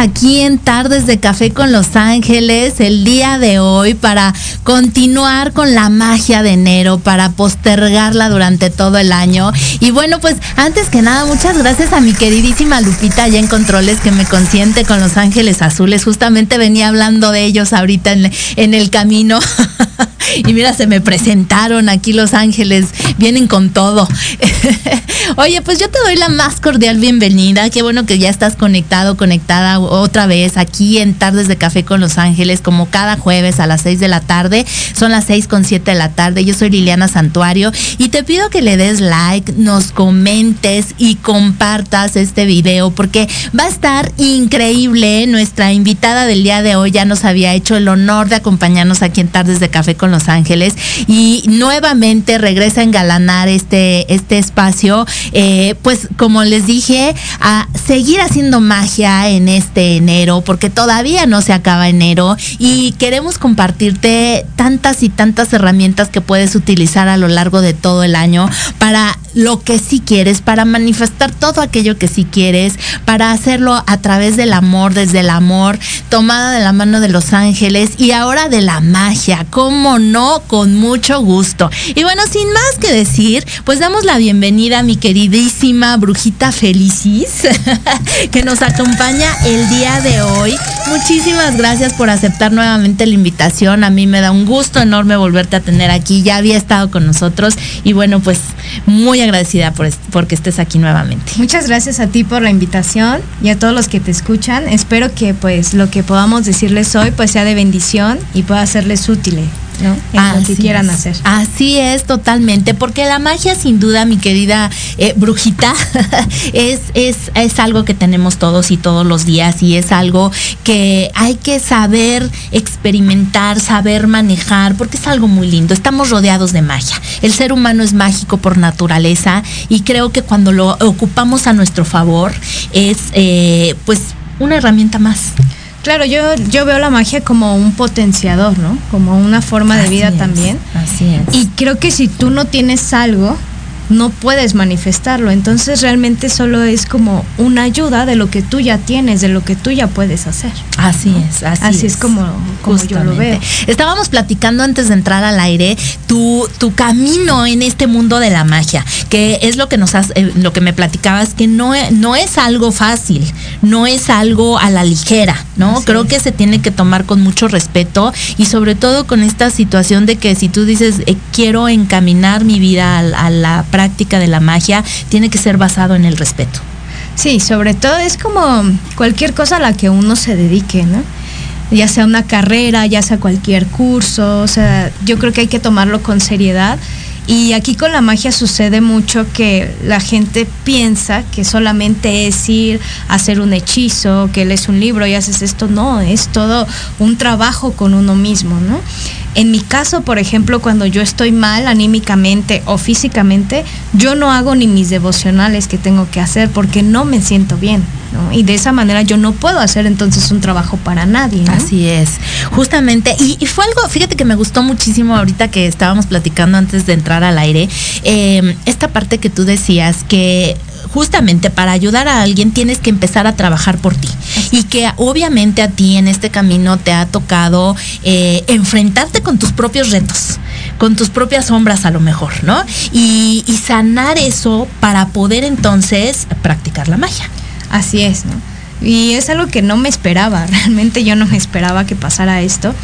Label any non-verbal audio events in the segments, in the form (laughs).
Aquí en Tardes de Café con Los Ángeles el día de hoy para continuar con la magia de enero, para postergarla durante todo el año. Y bueno, pues antes que nada, muchas gracias a mi queridísima Lupita allá en Controles que me consiente con Los Ángeles Azules. Justamente venía hablando de ellos ahorita en, en el camino. (laughs) y mira, se me presentaron aquí Los Ángeles, vienen con todo. (laughs) Oye, pues yo te doy la más cordial bienvenida. Qué bueno que ya estás conectado, conectada otra vez aquí en Tardes de Café con Los Ángeles, como cada jueves a las 6 de la tarde. Son las 6 con 7 de la tarde. Yo soy Liliana Santuario y te pido que le des like, nos comentes y compartas este video porque va a estar increíble. Nuestra invitada del día de hoy ya nos había hecho el honor de acompañarnos aquí en Tardes de Café con Los Ángeles. Y nuevamente regresa a engalanar este, este espacio, eh, pues como les dije, a seguir haciendo magia en este enero, porque todavía no se acaba enero. Y queremos compartirte tantas y tantas herramientas que puedes utilizar a lo largo de todo el año para lo que sí quieres, para manifestar todo aquello que sí quieres, para hacerlo a través del amor, desde el amor, tomada de la mano de los ángeles y ahora de la magia, cómo no, con mucho gusto. Y bueno, sin más que decir, pues damos la bienvenida a mi queridísima brujita Felicis, (laughs) que nos acompaña el día de hoy. Muchísimas gracias por aceptar nuevamente la invitación. A mí me da un gusto enorme volverte a tener aquí. Ya había estado con nosotros y bueno, pues muy agradecida por, porque estés aquí nuevamente. Muchas gracias a ti por la invitación y a todos los que te escuchan. Espero que pues lo que podamos decirles hoy pues sea de bendición y pueda serles útil. ¿No? En lo que quieran es. hacer. Así es, totalmente, porque la magia sin duda, mi querida eh, brujita, (laughs) es, es, es algo que tenemos todos y todos los días y es algo que hay que saber experimentar, saber manejar, porque es algo muy lindo. Estamos rodeados de magia. El ser humano es mágico por naturaleza y creo que cuando lo ocupamos a nuestro favor es eh, pues una herramienta más. Claro, yo, yo veo la magia como un potenciador, ¿no? Como una forma de Así vida es, también. Así es. Y creo que si tú no tienes algo, no puedes manifestarlo. Entonces realmente solo es como una ayuda de lo que tú ya tienes, de lo que tú ya puedes hacer. Así es, así, Así es como, como yo lo veo. Estábamos platicando antes de entrar al aire tu, tu camino en este mundo de la magia, que es lo que nos has, eh, lo que me platicabas, que no, e- no es algo fácil, no es algo a la ligera, ¿no? Así Creo es. que se tiene que tomar con mucho respeto y sobre todo con esta situación de que si tú dices eh, quiero encaminar mi vida a, a la práctica de la magia, tiene que ser basado en el respeto. Sí, sobre todo es como cualquier cosa a la que uno se dedique, ¿no? Ya sea una carrera, ya sea cualquier curso, o sea, yo creo que hay que tomarlo con seriedad. Y aquí con la magia sucede mucho que la gente piensa que solamente es ir a hacer un hechizo, que lees un libro y haces esto. No, es todo un trabajo con uno mismo, ¿no? En mi caso, por ejemplo, cuando yo estoy mal anímicamente o físicamente, yo no hago ni mis devocionales que tengo que hacer porque no me siento bien, ¿no? Y de esa manera yo no puedo hacer entonces un trabajo para nadie. Así es, justamente. Y, y fue algo, fíjate que me gustó muchísimo ahorita que estábamos platicando antes de entrar al aire, eh, esta parte que tú decías que justamente para ayudar a alguien tienes que empezar a trabajar por ti y que obviamente a ti en este camino te ha tocado eh, enfrentarte con tus propios retos con tus propias sombras a lo mejor, ¿no? Y, y sanar eso para poder entonces practicar la magia. Así es, ¿no? Y es algo que no me esperaba, (laughs) realmente yo no me esperaba que pasara esto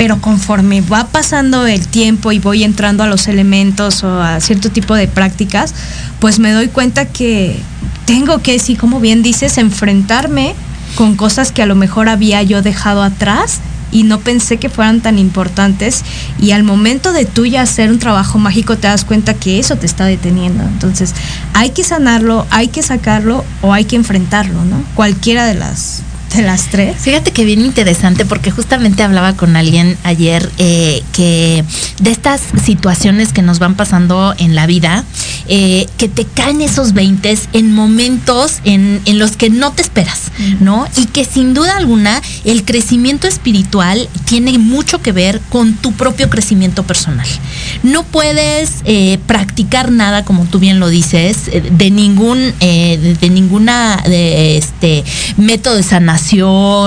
pero conforme va pasando el tiempo y voy entrando a los elementos o a cierto tipo de prácticas, pues me doy cuenta que tengo que, sí, como bien dices, enfrentarme con cosas que a lo mejor había yo dejado atrás y no pensé que fueran tan importantes y al momento de tú ya hacer un trabajo mágico te das cuenta que eso te está deteniendo. Entonces hay que sanarlo, hay que sacarlo o hay que enfrentarlo, ¿no? Cualquiera de las de las tres. Fíjate que bien interesante porque justamente hablaba con alguien ayer eh, que de estas situaciones que nos van pasando en la vida, eh, que te caen esos 20 en momentos en, en, los que no te esperas, ¿no? Y que sin duda alguna el crecimiento espiritual tiene mucho que ver con tu propio crecimiento personal. No puedes eh, practicar nada, como tú bien lo dices, de ningún, de, de, ninguna de este método de sanación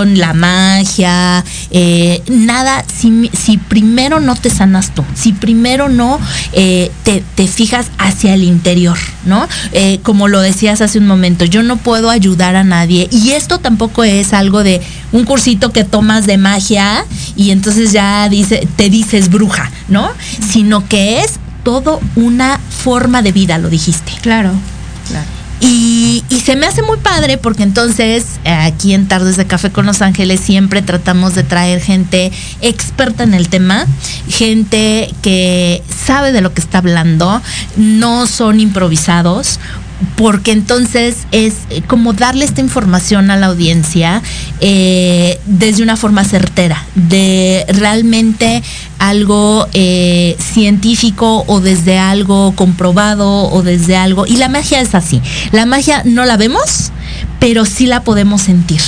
la magia, eh, nada, si, si, primero no te sanas tú, si primero no eh, te, te, fijas hacia el interior, ¿no? Eh, como lo decías hace un momento, yo no puedo ayudar a nadie y esto tampoco es algo de un cursito que tomas de magia y entonces ya dice, te dices bruja, ¿no? Sino que es todo una forma de vida, lo dijiste. Claro, claro. Y, se me hace muy padre porque entonces aquí en Tardes de Café con Los Ángeles siempre tratamos de traer gente experta en el tema, gente que sabe de lo que está hablando, no son improvisados, porque entonces es como darle esta información a la audiencia eh, desde una forma certera, de realmente algo eh, científico o desde algo comprobado o desde algo. Y la magia es así. La magia no la vemos, pero sí la podemos sentir.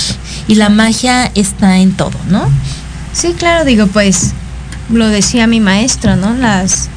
Y la magia está en todo, ¿no? Sí, claro, digo, pues lo decía mi maestro, ¿no? Las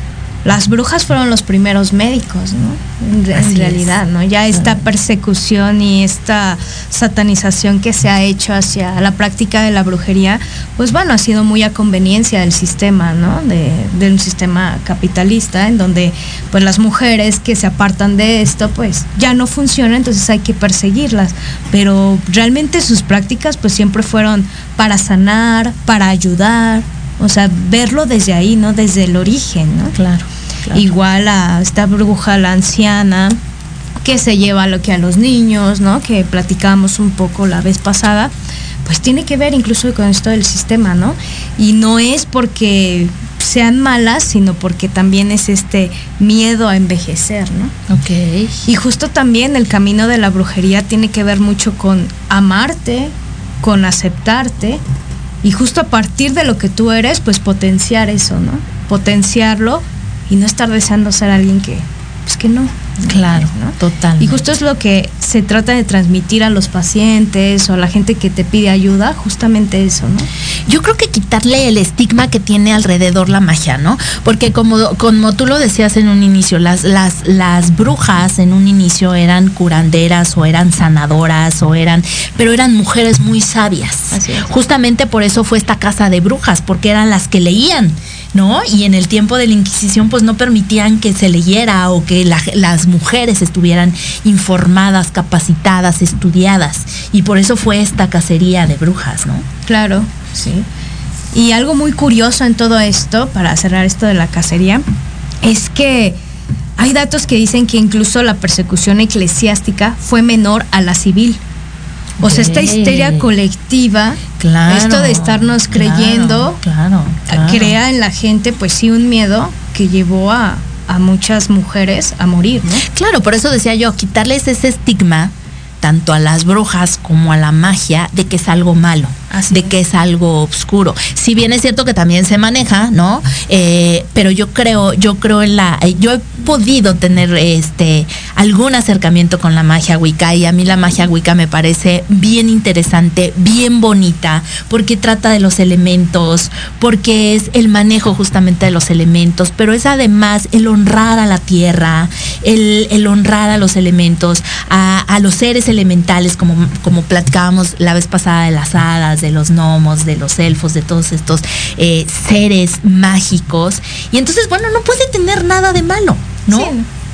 las brujas fueron los primeros médicos, ¿no? En, en realidad, ¿no? Ya esta persecución y esta satanización que se ha hecho hacia la práctica de la brujería, pues bueno, ha sido muy a conveniencia del sistema, ¿no? De, de, un sistema capitalista, en donde pues las mujeres que se apartan de esto, pues ya no funcionan, entonces hay que perseguirlas. Pero realmente sus prácticas pues siempre fueron para sanar, para ayudar, o sea, verlo desde ahí, ¿no? Desde el origen, ¿no? Claro. Claro. Igual a esta bruja, la anciana, que se lleva lo que a los niños, ¿no? Que platicamos un poco la vez pasada, pues tiene que ver incluso con esto del sistema, ¿no? Y no es porque sean malas, sino porque también es este miedo a envejecer, ¿no? Ok. Y justo también el camino de la brujería tiene que ver mucho con amarte, con aceptarte, y justo a partir de lo que tú eres, pues potenciar eso, ¿no? Potenciarlo y no estar deseando ser alguien que, pues que no. Claro, ¿no? total. Y justo es lo que se trata de transmitir a los pacientes o a la gente que te pide ayuda, justamente eso, ¿no? Yo creo que quitarle el estigma que tiene alrededor la magia, ¿no? Porque como, como tú lo decías en un inicio, las, las, las brujas en un inicio eran curanderas o eran sanadoras o eran, pero eran mujeres muy sabias. Así es. Justamente por eso fue esta casa de brujas, porque eran las que leían. ¿No? Y en el tiempo de la Inquisición pues no permitían que se leyera o que la, las mujeres estuvieran informadas, capacitadas, estudiadas. Y por eso fue esta cacería de brujas, ¿no? Claro, sí. Y algo muy curioso en todo esto, para cerrar esto de la cacería, es que hay datos que dicen que incluso la persecución eclesiástica fue menor a la civil. O sea, esta histeria colectiva, claro, esto de estarnos creyendo, claro, claro, crea en la gente, pues sí, un miedo que llevó a, a muchas mujeres a morir, ¿no? Claro, por eso decía yo, quitarles ese estigma tanto a las brujas como a la magia de que es algo malo, Así de que es algo oscuro. Si bien es cierto que también se maneja, ¿no? Eh, pero yo creo, yo creo en la, eh, yo he podido tener este algún acercamiento con la magia wicca y a mí la magia wicca me parece bien interesante, bien bonita, porque trata de los elementos, porque es el manejo justamente de los elementos, pero es además el honrar a la tierra, el, el honrar a los elementos, a, a los seres elementales, como, como platicábamos la vez pasada de las hadas, de los gnomos, de los elfos, de todos estos eh, seres mágicos. Y entonces, bueno, no puede tener nada de malo, ¿no? Sí.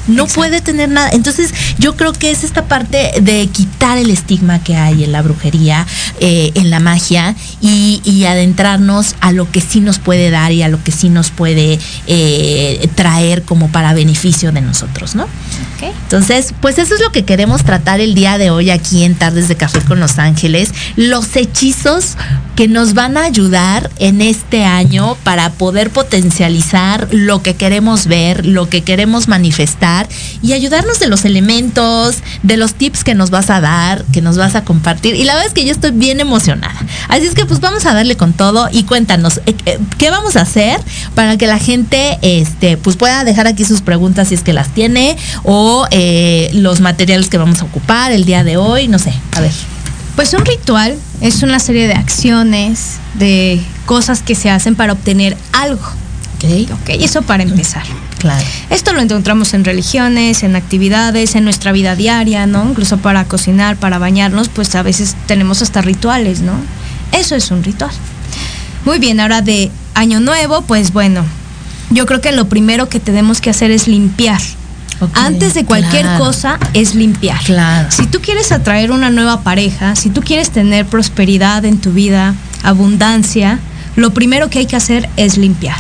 No Exacto. puede tener nada. Entonces, yo creo que es esta parte de quitar el estigma que hay en la brujería, eh, en la magia y, y adentrarnos a lo que sí nos puede dar y a lo que sí nos puede eh, traer como para beneficio de nosotros, ¿no? Ok. Entonces, pues eso es lo que queremos tratar el día de hoy aquí en Tardes de Café con Los Ángeles. Los hechizos que nos van a ayudar en este año para poder potencializar lo que queremos ver, lo que queremos manifestar y ayudarnos de los elementos, de los tips que nos vas a dar, que nos vas a compartir. Y la verdad es que yo estoy bien emocionada. Así es que pues vamos a darle con todo y cuéntanos eh, eh, qué vamos a hacer para que la gente este pues pueda dejar aquí sus preguntas si es que las tiene o eh, los materiales que vamos a ocupar el día de hoy, no sé, a ver. Pues un ritual es una serie de acciones, de cosas que se hacen para obtener algo. Ok, Ok, eso para empezar. claro. Esto lo encontramos en religiones, en actividades, en nuestra vida diaria, ¿no? Incluso para cocinar, para bañarnos, pues a veces tenemos hasta rituales, ¿no? Eso es un ritual. Muy bien, ahora de año nuevo, pues bueno, yo creo que lo primero que tenemos que hacer es limpiar. Antes de cualquier claro. cosa es limpiar. Claro. Si tú quieres atraer una nueva pareja, si tú quieres tener prosperidad en tu vida, abundancia, lo primero que hay que hacer es limpiar.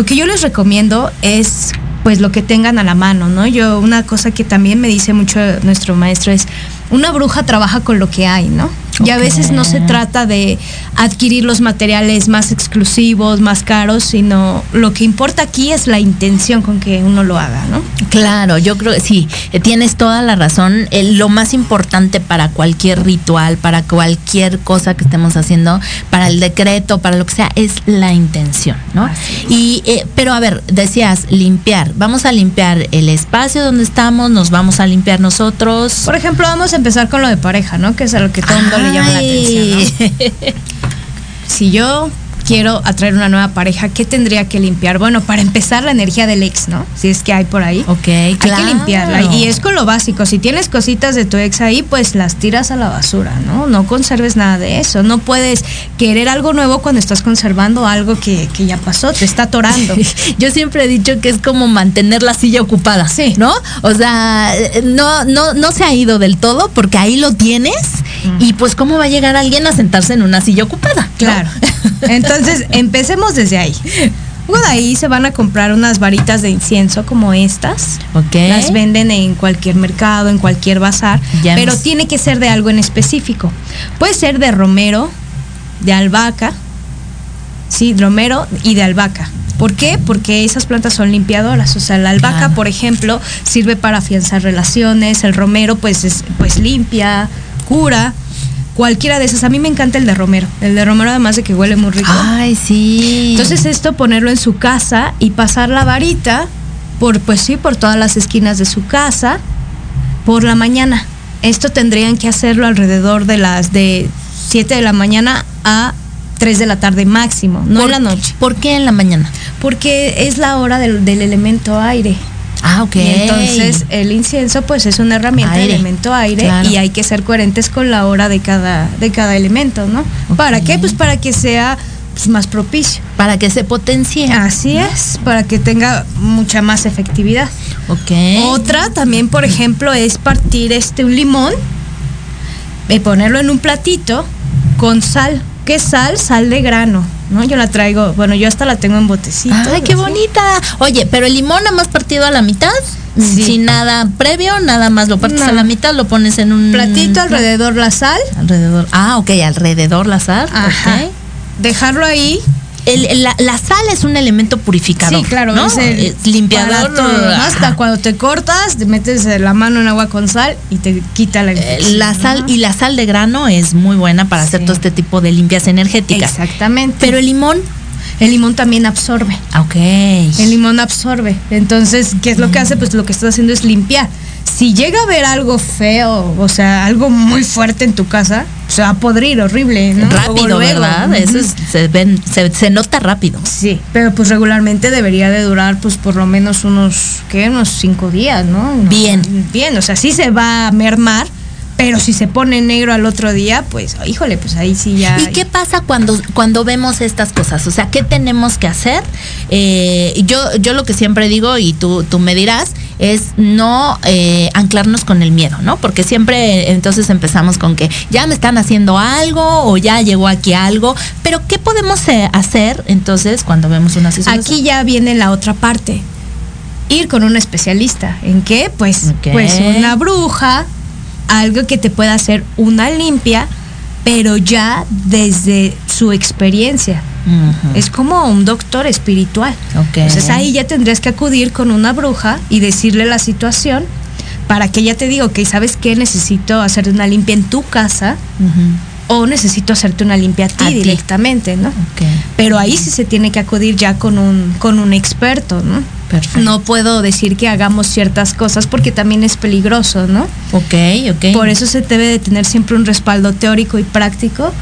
Lo que yo les recomiendo es pues lo que tengan a la mano, ¿no? Yo una cosa que también me dice mucho nuestro maestro es una bruja trabaja con lo que hay, ¿no? Y a veces no se trata de adquirir los materiales más exclusivos, más caros, sino lo que importa aquí es la intención con que uno lo haga, ¿no? Claro, yo creo que sí, tienes toda la razón. Eh, lo más importante para cualquier ritual, para cualquier cosa que estemos haciendo, para el decreto, para lo que sea, es la intención, ¿no? Y, eh, pero a ver, decías limpiar. Vamos a limpiar el espacio donde estamos, nos vamos a limpiar nosotros. Por ejemplo, vamos a empezar con lo de pareja, ¿no? Que es a lo que todo el mundo le llama la atención. ¿no? (laughs) Si yo quiero atraer una nueva pareja, ¿qué tendría que limpiar? Bueno, para empezar, la energía del ex, ¿no? Si es que hay por ahí. Ok, Hay claro. que limpiarla. Y es con lo básico. Si tienes cositas de tu ex ahí, pues las tiras a la basura, ¿no? No conserves nada de eso. No puedes querer algo nuevo cuando estás conservando algo que, que ya pasó, te está atorando. (laughs) Yo siempre he dicho que es como mantener la silla ocupada, Sí. ¿no? O sea, eh, no, no, no se ha ido del todo porque ahí lo tienes y pues cómo va a llegar alguien a sentarse en una silla ocupada. ¿no? Claro. (laughs) Entonces, empecemos desde ahí. Luego de ahí se van a comprar unas varitas de incienso como estas. Ok. Las venden en cualquier mercado, en cualquier bazar, Ya pero hemos- tiene que ser de algo en específico. Puede ser de romero, de albahaca, sí, romero y de albahaca. ¿Por qué? Porque esas plantas son limpiadoras. O sea, la albahaca, Claro. por ejemplo, sirve para afianzar relaciones. El romero, pues, es, pues limpia, cura. Cualquiera de esas. A mí me encanta el de romero. El de romero, además de que huele muy rico. Ay, sí. Entonces esto ponerlo en su casa y pasar la varita por, pues sí, por todas las esquinas de su casa por la mañana. Esto tendrían que hacerlo alrededor de las de 7 de la mañana a 3 de la tarde máximo, no en ¿Por- la noche. ¿Por qué en la mañana? Porque es la hora del, del elemento aire. Ah, ok. Y entonces el incienso pues es una herramienta de Aire. elemento aire Claro. y hay que ser coherentes con la hora de cada, de cada elemento, ¿no? ¿Para qué? Pues para que sea pues, más propicio. para que se potencie. Así es, para que tenga mucha más efectividad. Ok. Otra también, por ejemplo, es partir este un limón, y ponerlo en un platito con sal. ¿Qué sal? Sal de grano, ¿no? Yo la traigo, bueno, yo hasta la tengo en botecito. Ay, qué así. bonita. Oye, pero el limón nada más partido a la mitad, Sí. sin nada previo, nada más lo partes No. a la mitad, lo pones en un Platito alrededor la sal, alrededor. Ah, ok, alrededor la sal. Ajá. ok. dejarlo ahí. El- la, la sal es un elemento purificador. Sí, claro, ¿no? es el Es limpiador. Hasta cuando te cortas, te metes la mano en agua con sal y te quita la Eh, infección. La ¿no? sal y la sal de grano es muy buena para hacer todo este tipo de limpias energéticas. Exactamente. Pero el limón, el limón también absorbe. ah, ok. El limón absorbe. Entonces, ¿qué es lo que hace? Pues lo que está haciendo es limpiar. Si llega a haber algo feo, o sea, algo muy fuerte en tu casa, se va a podrir horrible, ¿no? Rápido. ¿verdad? Eso es- se, ven, se, se nota rápido. Sí, pero pues regularmente debería de durar pues por lo menos unos, ¿qué? Unos cinco días, ¿no? No, Bien. Bien, o sea, sí se va a mermar, pero si se pone negro al otro día, pues, híjole, pues ahí sí ya... ¿Y qué pasa cuando, cuando vemos estas cosas? O sea, ¿qué tenemos que hacer? Eh, yo, yo lo que siempre digo, y tú, tú me dirás, es no eh, anclarnos con el miedo, ¿no? Porque siempre entonces empezamos con que ya me están haciendo algo o ya llegó aquí algo, pero ¿qué podemos eh, hacer entonces cuando vemos una situación? Aquí ya viene la otra parte. Ir con un especialista. ¿En qué? Pues, pues una bruja, algo que te pueda hacer una limpia, pero ya desde su experiencia. Es como un doctor espiritual. Ok. Entonces ahí ya tendrías que acudir con una bruja y decirle la situación para que ella te diga, ok, ¿sabes qué? Necesito hacerte una limpia en tu casa o necesito hacerte una limpia a ti A ti. directamente, ¿no? Ok. Pero ahí sí se tiene que acudir ya con un, con un experto, ¿no? Perfecto. No puedo decir que hagamos ciertas cosas porque también es peligroso, ¿no? Ok, ok. Por eso se debe de tener siempre un respaldo teórico y práctico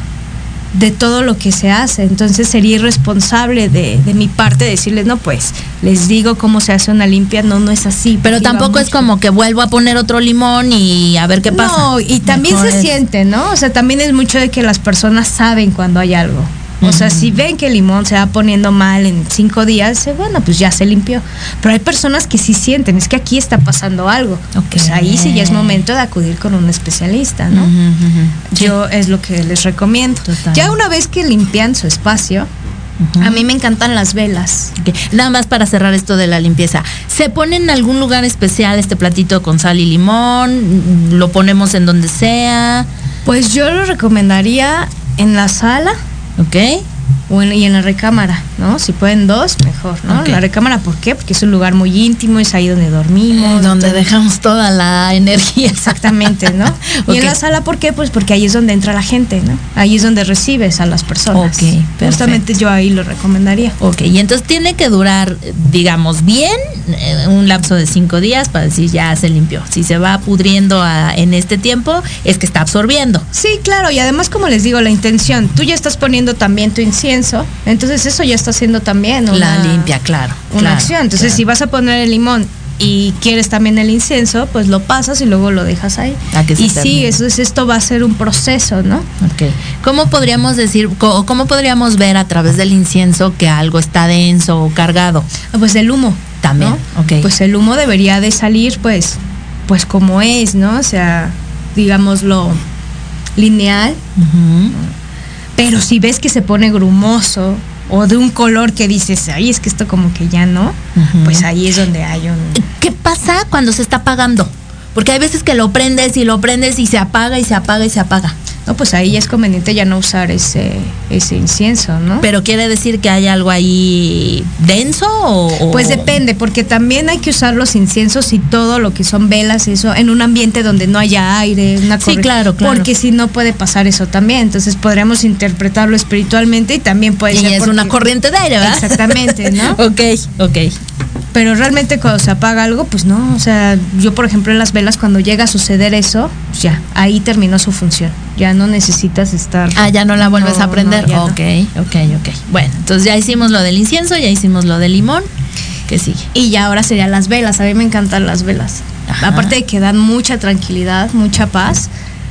de todo lo que se hace. Entonces sería irresponsable de, de mi parte decirles, no, pues les digo cómo se hace una limpia, no, no es así. Pero tampoco es como que vuelvo a poner otro limón y a ver qué pasa. No, y también Mejor se es- siente, ¿no? O sea, también es mucho de que las personas saben cuando hay algo. O sea, si ven que el limón se va poniendo mal en cinco días, bueno, pues ya se limpió. Pero hay personas que sí sienten, es que aquí está pasando algo. Pues ahí sí ya es momento de acudir con un especialista, ¿no? Yo es lo que les recomiendo. Total. Ya una vez que limpian su espacio, a mí me encantan las velas. Nada más para cerrar esto de la limpieza. ¿Se pone en algún lugar especial este platito con sal y limón? ¿Lo ponemos en donde sea? Pues yo lo recomendaría en la sala ¿Ok? O en- y en la recámara, ¿no? Si pueden dos, mejor, ¿no? Ok. La recámara, ¿por qué? Porque es un lugar muy íntimo, es ahí donde dormimos. donde entonces- dejamos toda la energía. Exactamente, ¿no? (laughs) Y en la sala, ¿por qué? Pues porque ahí es donde entra la gente, ¿no? Ahí es donde recibes a las personas. Ok, perfecto. Justamente yo ahí lo recomendaría. Ok, y entonces tiene que durar, digamos, bien eh, un lapso de cinco días para decir ya se limpió. Si se va pudriendo a- en este tiempo, es que está absorbiendo. Sí, claro, y además como les digo, la intención, tú ya estás poniendo también tu incienso, entonces eso ya está haciendo también una, la limpia, claro. una claro, acción. Entonces claro. si vas a poner el limón y quieres también el incienso, pues lo pasas y luego lo dejas ahí. A que y sí, eso es, esto va a ser un proceso, ¿no? Ok. ¿Cómo podríamos decir, cómo podríamos ver a través del incienso que algo está denso o cargado? Ah, Pues el humo. También, ¿no? ok. Pues el humo debería de salir, pues, pues como es, ¿no? O sea, digámoslo lineal. Pero si ves que se pone grumoso o de un color que dices, ay, es que esto como que ya no, pues ahí es donde hay un... ¿Qué pasa cuando se está apagando? Porque hay veces que lo prendes y lo prendes y se apaga y se apaga y se apaga. No, pues ahí es conveniente ya no usar ese, ese incienso, ¿no? Pero quiere decir que hay algo ahí denso o, Pues depende, porque también hay que usar los inciensos y todo lo que son velas eso en un ambiente donde no haya aire, una Sí, corriente, claro, claro. Porque si no puede pasar eso también. Entonces podríamos interpretarlo espiritualmente y también puede Y ser. es porque- una corriente de aire, ¿verdad? Exactamente, ¿no? (laughs) ok, ok. Pero realmente cuando se apaga algo, pues no. O sea, yo por ejemplo en las velas, cuando llega a suceder eso, pues ya, ahí terminó su función. Ya no necesitas estar. Ah, ya no la vuelves No, a prender. no, ya no. ok, ok, ok. Bueno, entonces ya hicimos lo del incienso, ya hicimos lo del limón. ¿Qué sigue? Y ya ahora serían las velas. A mí me encantan las velas. Ajá. Aparte de que dan mucha tranquilidad, mucha paz,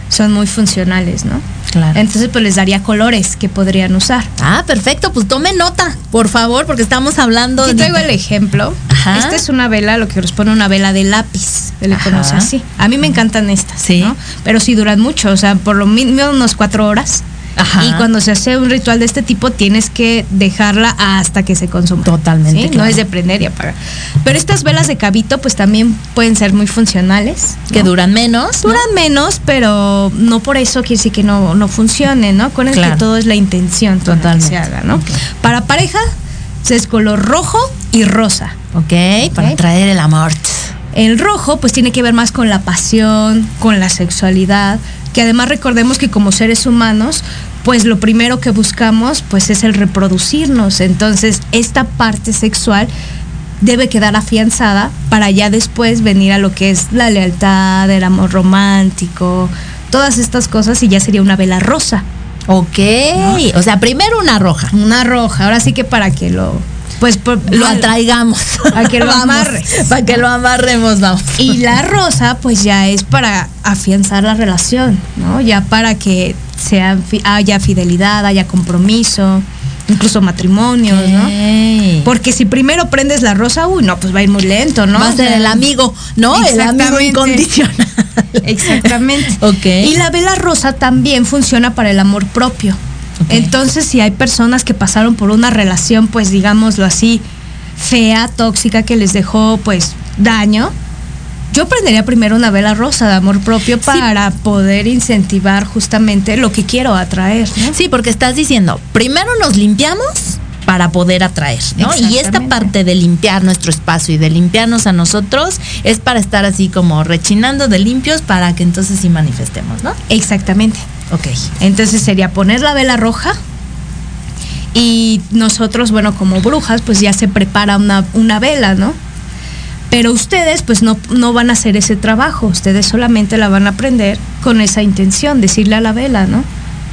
son muy funcionales, ¿no? Claro. Entonces, pues les daría colores que podrían usar. Ah, perfecto. Pues tome nota, por favor, porque estamos hablando Aquí traigo el (laughs) ejemplo. Ajá. Esta es una vela, lo que corresponde a una vela de lápiz, se le Ajá. conoce así. A mí me encantan estas, Sí. ¿no? Pero sí duran mucho, o sea, por lo mínimo unos cuatro horas. Ajá. Y cuando se hace un ritual de este tipo, tienes que dejarla hasta que se consuma. Totalmente, ¿sí? No es de prender y apagar. Pero estas velas de cabito, pues también pueden ser muy funcionales. que duran menos. ¿no? Duran menos, pero no por eso quiere decir que no, no funcione, ¿no? Claro. que todo es la intención con la que Totalmente. se haga, ¿no? Para pareja, es color rojo y rosa. Ok, para traer el amor. El rojo, pues tiene que ver más con la pasión, con la sexualidad, que además recordemos que como seres humanos, pues lo primero que buscamos, pues es el reproducirnos. Entonces, esta parte sexual debe quedar afianzada para ya después venir a lo que es la lealtad, el amor romántico, todas estas cosas y ya sería una vela rosa. Ok, o sea, primero una roja. Una roja, ahora sí que para que lo pues por- Lo atraigamos. Para que lo (laughs) Vamos, amarres. Para que lo amarremos, vamos. Y la rosa, pues ya es para afianzar la relación, ¿no? Ya para que sea, haya fidelidad, haya compromiso. incluso matrimonios. ¿no? Porque si primero prendes la rosa, uy, no, pues va a ir muy lento, ¿no? Va a ser el amigo, ¿no? El amigo incondicional. Exactamente. (laughs) Ok. Y la vela rosa también funciona para el amor propio. Entonces, si hay personas que pasaron por una relación, pues digámoslo así, fea, tóxica, que les dejó pues daño, yo prendería primero una vela rosa de amor propio para poder incentivar justamente lo que quiero atraer. ¿no? Sí, porque estás diciendo, primero nos limpiamos para poder atraer, ¿no? Y esta parte de limpiar nuestro espacio y de limpiarnos a nosotros es para estar así como rechinando de limpios para que entonces sí manifestemos, ¿no? Exactamente. Ok. Entonces sería poner la vela roja y nosotros, bueno, como brujas, pues ya se prepara una, una vela, ¿no? Pero ustedes pues no, no van a hacer ese trabajo, ustedes solamente la van a aprender con esa intención, decirle a la vela, ¿no?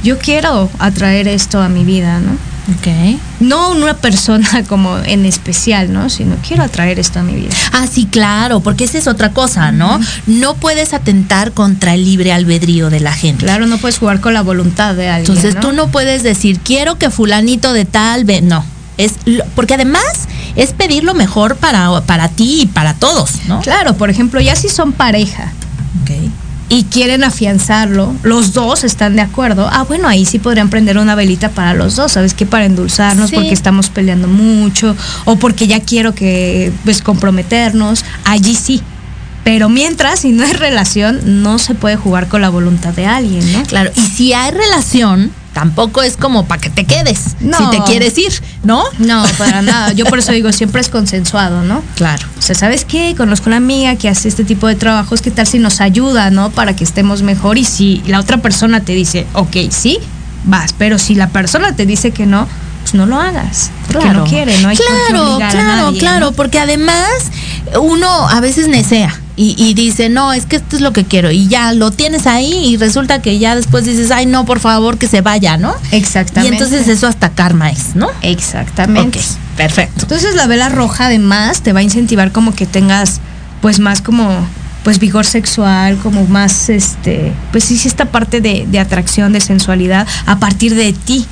Yo quiero atraer esto a mi vida, ¿no? Ok. No una persona (laughs) como en especial, ¿no? Sino quiero atraer esto a mi vida. Ah, sí, claro, porque esa es otra cosa, ¿no? No puedes atentar contra el libre albedrío de la gente. Claro, no puedes jugar con la voluntad de alguien. Entonces ¿no? tú no puedes decir, quiero que fulanito de tal, ve-". no. Es lo- porque además es pedir lo mejor para, para ti y para todos, ¿no? Claro, por ejemplo, ya si son pareja, Ok. Y quieren afianzarlo, los dos están de acuerdo, ah, bueno, ahí sí podrían prender una velita para los dos, ¿sabes qué? Para endulzarnos, Sí. porque estamos peleando mucho, o porque ya quiero que, pues, comprometernos, allí sí. Pero mientras, si no hay relación, no se puede jugar con la voluntad de alguien, ¿no? Claro, y si hay relación, tampoco es como para que te quedes, No. si te quieres ir, ¿no? No, (laughs) para nada. Yo por eso digo, siempre es consensuado, ¿no? Claro. O sea, ¿sabes qué? Conozco una amiga que hace este tipo de trabajos, ¿qué tal si nos ayuda, no? Para que estemos mejor y si la otra persona te dice, ok, sí, vas, pero si la persona te dice que no, no lo hagas, porque no quiere, no hay claro, a claro, nadie, claro, ¿no? porque además uno a veces nesea y, y dice, no, es que esto es lo que quiero y ya lo tienes ahí y resulta que ya después dices, ay, no, por favor, que se vaya, ¿no? Y Exactamente. entonces eso hasta karma es, ¿no? Exactamente. Ok, perfecto. Entonces la vela roja además te va a incentivar como que tengas pues más como pues vigor sexual, como más este, pues sí, sí esta parte de, de atracción, de sensualidad a partir de ti.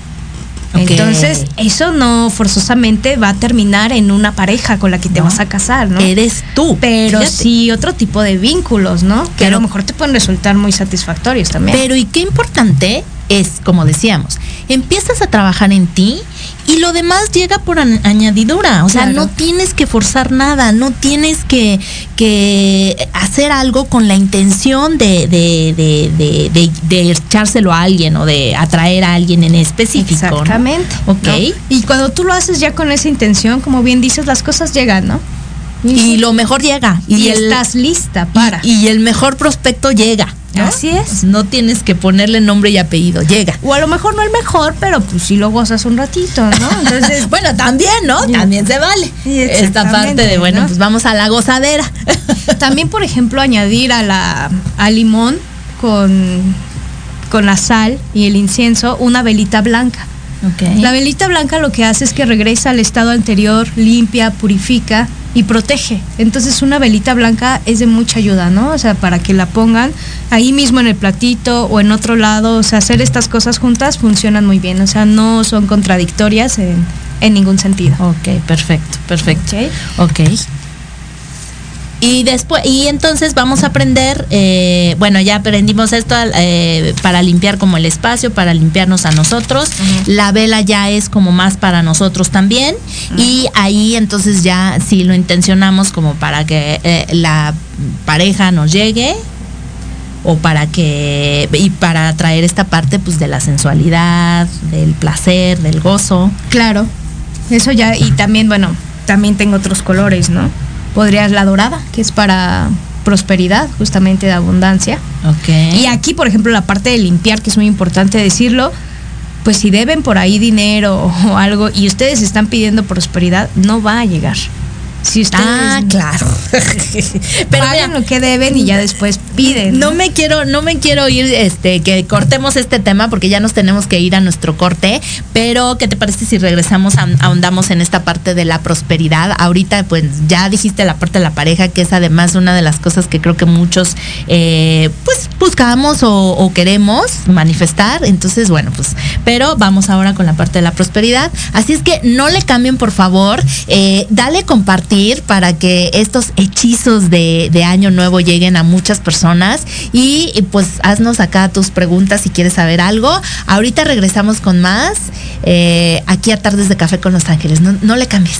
Entonces, eso no forzosamente va a terminar en una pareja con la que te No. vas a casar, ¿no? Eres tú. Pero Fíjate. sí otro tipo de vínculos, ¿no? Que a lo mejor te pueden resultar muy satisfactorios también. Pero y qué importante es, como decíamos, empiezas a trabajar en ti y lo demás llega por añadidura. O sea, Claro. no tienes que forzar nada, no tienes que, que hacer algo con la intención de, de, de, echárselo a alguien o de atraer a alguien en específico. ¿no? Exactamente. Ok. ¿no? Y cuando tú lo haces ya con esa intención, como bien dices, las cosas llegan, ¿no? Y lo mejor llega. y, el- estás lista para. y, y el mejor prospecto llega. ¿No? Así es. No tienes que ponerle nombre y apellido, llega. o a lo mejor no el mejor, pero pues sí lo gozas un ratito, ¿no? Entonces, (laughs) Bueno, también, ¿no? También se vale. Esta parte de, bueno, ¿no? pues vamos a la gozadera. (laughs) también, por ejemplo, añadir a la al limón con, con la sal y el incienso una velita blanca. La velita blanca lo que hace es que regresa al estado anterior, limpia, purifica y protege. Entonces una velita blanca es de mucha ayuda, ¿no? O sea, para que la pongan ahí mismo en el platito o en otro lado, o sea, hacer estas cosas juntas funcionan muy bien, o sea, no son contradictorias en, en ningún sentido. Ok, perfecto, perfecto. Ok. Ok. Y después, y entonces vamos a aprender, eh, bueno, ya aprendimos esto eh, para limpiar como el espacio, para limpiarnos a nosotros. La vela ya es como más para nosotros también. Y ahí entonces ya sí lo intencionamos como para que eh, la pareja nos llegue o para que y para traer esta parte pues de la sensualidad, del placer, del gozo. Claro, eso ya, y también, bueno, también tengo otros colores, ¿no? Podrías la dorada, que es para prosperidad, justamente de abundancia. Y aquí, por ejemplo, la parte de limpiar, que es muy importante decirlo, pues si deben por ahí dinero (laughs) o algo y ustedes están pidiendo prosperidad, no va a llegar. Si ustedes Ah, claro. (laughs) Pero pagan mira, lo que deben y ya después piden. no me quiero, no me quiero ir, este, que cortemos este tema porque ya nos tenemos que ir a nuestro corte. Pero, ¿qué te parece si regresamos, ahondamos en esta parte de la prosperidad? Ahorita, pues, ya dijiste la parte de la pareja, que es además una de las cosas que creo que muchos, eh, pues, buscamos o, o queremos manifestar. Entonces, bueno, pues, pero vamos ahora con la parte de la prosperidad. Así es que no le cambien, por favor. Eh, dale compartir para que estos hechizos de, de año nuevo lleguen a muchas personas. Y pues haznos acá tus preguntas si quieres saber algo. Ahorita regresamos con más eh, aquí a Tardes de Café con Los Ángeles. No, no le cambies.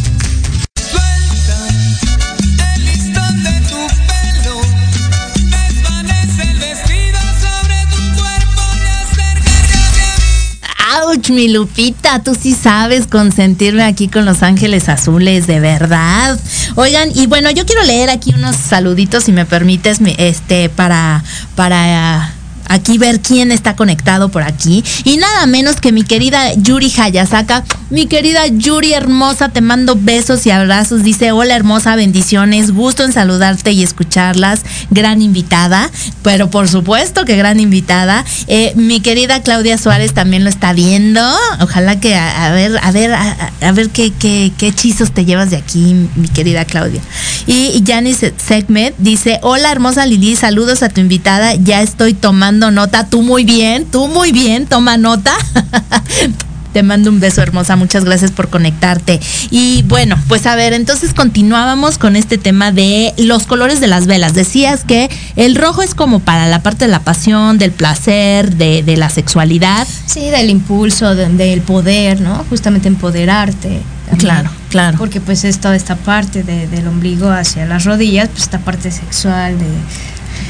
Mí. ¡Auch, mi Lupita! Tú sí sabes consentirme aquí con Los Ángeles Azules, de verdad. Oigan, y bueno, yo quiero leer aquí unos saluditos, si me permites, mi- este, para, para aquí ver quién está conectado por aquí. Y nada menos que mi querida Yuri Hayasaka. Mi querida Yuri hermosa, te mando besos y abrazos. Dice, hola hermosa, bendiciones. Gusto en saludarte y escucharlas. Gran invitada. Pero por supuesto que gran invitada. Eh, mi querida Claudia Suárez también lo está viendo. Ojalá que a, ver, a ver, a, a ver qué, qué, qué hechizos te llevas de aquí, mi querida Claudia. Y Janice Segmet dice, hola hermosa Lili, saludos a tu invitada. Ya estoy tomando nota. Tú muy bien, tú muy bien, toma nota. (laughs) Te mando un beso hermosa, muchas gracias por conectarte. Y bueno, pues a ver, entonces continuábamos con este tema de los colores de las velas. Decías que el rojo es como para la parte de la pasión, del placer, de, de la sexualidad. Sí, del impulso, de- del poder, ¿no? Justamente empoderarte. también. Claro, claro. Porque pues es toda esta parte de- del ombligo hacia las rodillas, pues esta parte sexual de, de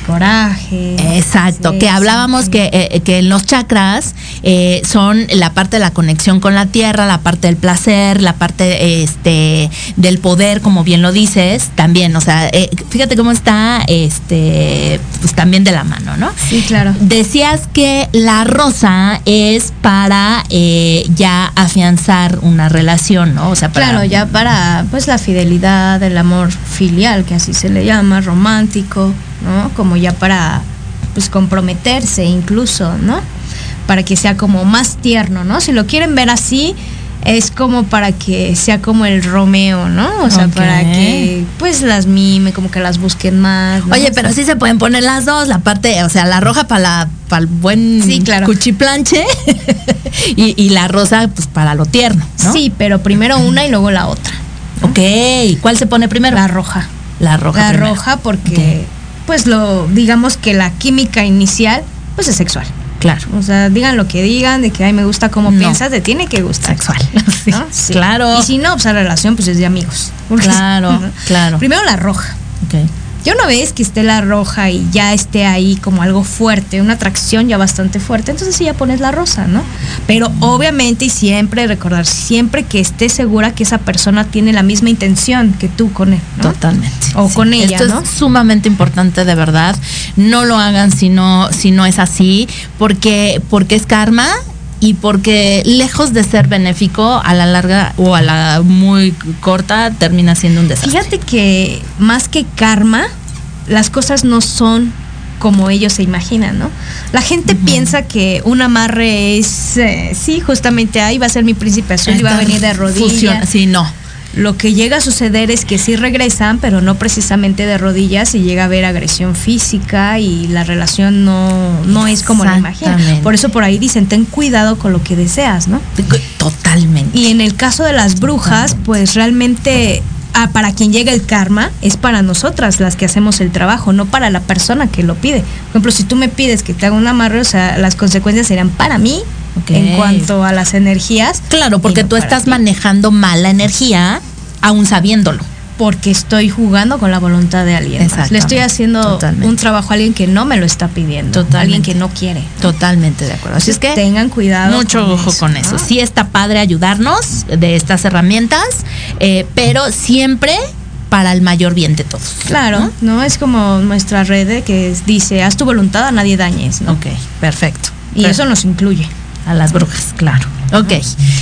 coraje. Exacto, que hablábamos sí. que, eh, que en los chakras eh, son la parte de la conexión con la tierra, la parte del placer, la parte este del poder, como bien lo dices, también, o sea, eh, fíjate cómo está este pues también de la mano, ¿no? Sí, claro. Decías que la rosa es para eh, ya afianzar una relación, ¿no? O sea, para Claro, ya para pues la fidelidad, el amor filial, que así se le llama, romántico, ¿no? Como ya para pues comprometerse incluso, ¿no? Para que sea como más tierno, ¿no? Si lo quieren ver así, es como para que sea como el Romeo, ¿no? O sea, para que pues las mime, como que las busquen más. ¿no? Oye, O pero sea, sí se pueden poner las dos, la parte, o sea, la roja para la para el buen Sí, claro. cuchiplanche (laughs) y, y la rosa pues para lo tierno, ¿no? Sí, pero primero una y luego la otra. Ok, ¿cuál se pone primero? La roja. La roja. la primero. roja porque pues lo digamos que la química inicial pues es sexual. Claro. O sea, digan lo que digan, de que ay me gusta cómo No. piensas, te tiene que gustar. Sexual. (laughs) Sí, ¿no? Sí. Claro. Y si no, pues la relación pues es de amigos. Porque- Claro, (laughs) claro. Primero la roja. Ok. Ya una vez que esté la roja y ya esté ahí como algo fuerte, una atracción ya bastante fuerte, entonces sí ya pones la rosa, ¿no? Pero obviamente y siempre recordar, siempre que estés segura que esa persona tiene la misma intención que tú con él, ¿no? Totalmente. O con ella, Esto ¿no? es sumamente importante, de verdad. No lo hagan si no, si no es así, porque, porque es karma y porque lejos de ser benéfico, a la larga o a la muy corta, termina siendo un desastre. Fíjate que más que karma, las cosas no son como ellos se imaginan, ¿no? La gente piensa que un amarre es, eh, sí, justamente ahí va a ser mi príncipe azul y va a venir de rodillas. Sí, no. Lo que llega a suceder es que sí regresan, pero no precisamente de rodillas y llega a haber agresión física y la relación no, no es como la imaginan. Por eso por ahí dicen, ten cuidado con lo que deseas, ¿no? Totalmente. Y en el caso de las brujas, pues realmente ah, para quien llega el karma es para nosotras las que hacemos el trabajo, no para la persona que lo pide. Por ejemplo, si tú me pides que te haga un amarre, o sea, las consecuencias serán para mí En cuanto a las energías. Claro, porque tú estás ti. manejando mal la energía, aún sabiéndolo. porque estoy jugando con la voluntad de alguien. más. Le estoy haciendo totalmente. un trabajo a alguien que no me lo está pidiendo, Totalmente. alguien que no quiere. Totalmente de acuerdo. Así es que tengan cuidado. mucho con ojo con eso. ¿no? Sí está padre ayudarnos de estas herramientas, eh, pero siempre para el mayor bien de todos. Claro, ¿no? Es como nuestra red que dice, haz tu voluntad, a nadie dañes, ¿no? Ok, perfecto. Y eso nos incluye. A las brujas, claro. Ok,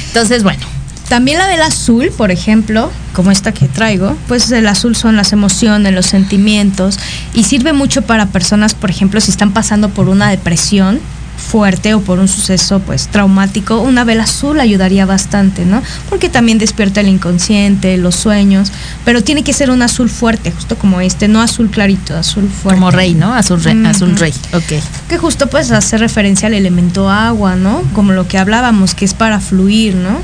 entonces bueno, También la del azul, por ejemplo, como esta que traigo, pues el azul son las emociones, los sentimientos y sirve mucho para personas, por ejemplo, si están pasando por una depresión fuerte o por un suceso pues traumático, una vela azul ayudaría bastante, ¿no? Porque también despierta el inconsciente, los sueños, pero tiene que ser un azul fuerte, justo como este, no azul clarito, azul fuerte. como rey, ¿no? Azul rey, azul rey. Ok. Que justo pues hace referencia al elemento agua, ¿no? Como lo que hablábamos, que es para fluir, ¿no?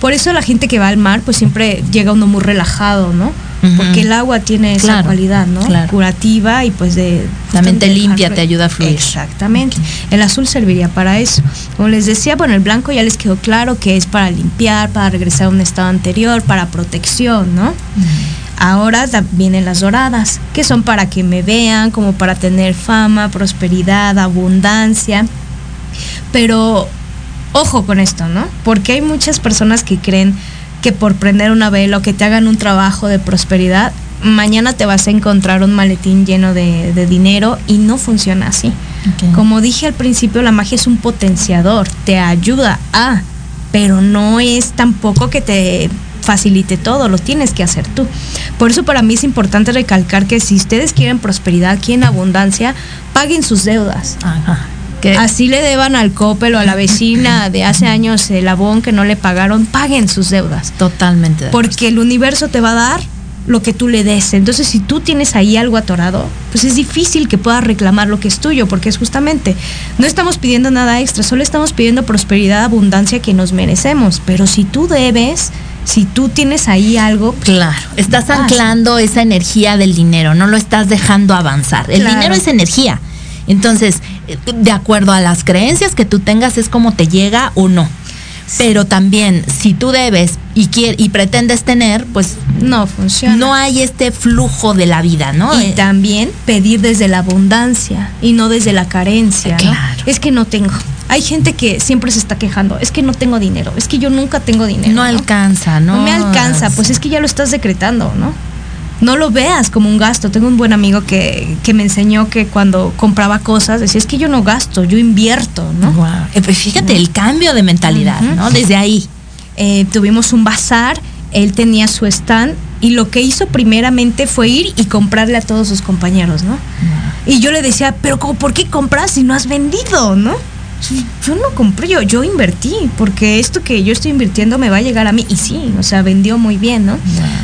Por eso la gente que va al mar pues siempre llega uno muy relajado, ¿no? Porque el agua tiene esa cualidad, ¿no? claro. Curativa y pues de... La mente limpia te ayuda a fluir. Exactamente. El azul serviría para eso. Como les decía, bueno, el blanco ya les quedó claro que es para limpiar, para regresar a un estado anterior, para protección, ¿no? Ahora vienen las doradas, que son para que me vean, como para tener fama, prosperidad, abundancia. Pero ojo con esto, ¿no? Porque hay muchas personas que creen que por prender una vela o que te hagan un trabajo de prosperidad, mañana te vas a encontrar un maletín lleno de, de dinero y no funciona así. Como dije al principio, la magia es un potenciador, te ayuda a, pero no es tampoco que te facilite todo, lo tienes que hacer tú. Por eso para mí es importante recalcar que si ustedes quieren prosperidad, quieren abundancia, paguen sus deudas. Ajá. Que- Así le deban al Coppel o a la vecina de hace años el abón que no le pagaron, paguen sus deudas. Totalmente. de. Porque el universo te va a dar lo que tú le des. Entonces, si tú tienes ahí algo atorado, pues es difícil que puedas reclamar lo que es tuyo, porque es justamente, no estamos pidiendo nada extra, solo estamos pidiendo prosperidad, abundancia que nos merecemos. Pero si tú debes, si tú tienes ahí algo, Claro, estás anclando esa energía del dinero, no lo estás dejando avanzar. El Claro. dinero es energía. Entonces, de acuerdo a las creencias que tú tengas, es como te llega o no. Pero también, si tú debes y, y pretendes tener, pues no funciona. no hay este flujo de la vida, ¿no? Y Eh, también pedir desde la abundancia y no desde la carencia. ¿no? Claro. Es que no tengo. Hay gente que siempre se está quejando. Es que no tengo dinero. Es que yo nunca tengo dinero. no alcanza, ¿no? No me alcanza. Pues es que ya lo estás decretando, ¿no? No lo veas como un gasto. Tengo un buen amigo que, que me enseñó que cuando compraba cosas decía, es que yo no gasto, yo invierto, ¿no? Guau. Eh, pues fíjate, el cambio de mentalidad. ¿no? Desde ahí. eh, tuvimos un bazar, él tenía su stand y lo que hizo primeramente fue ir y comprarle a todos sus compañeros, ¿no? Y yo le decía, pero ¿cómo, ¿por qué compras si no has vendido, no? Sí, Yo no compré, yo, yo invertí, porque esto que yo estoy invirtiendo me va a llegar a mí. Y sí, o sea, vendió muy bien, ¿no?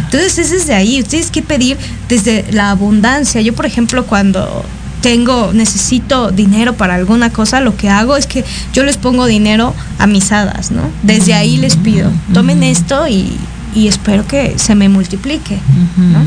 Entonces es desde ahí, ustedes que pedir desde la abundancia. Yo, por ejemplo, cuando tengo, necesito dinero para alguna cosa, lo que hago es que yo les pongo dinero a mis hadas, ¿no? Desde ahí les pido, tomen esto y, y espero que se me multiplique, ¿no?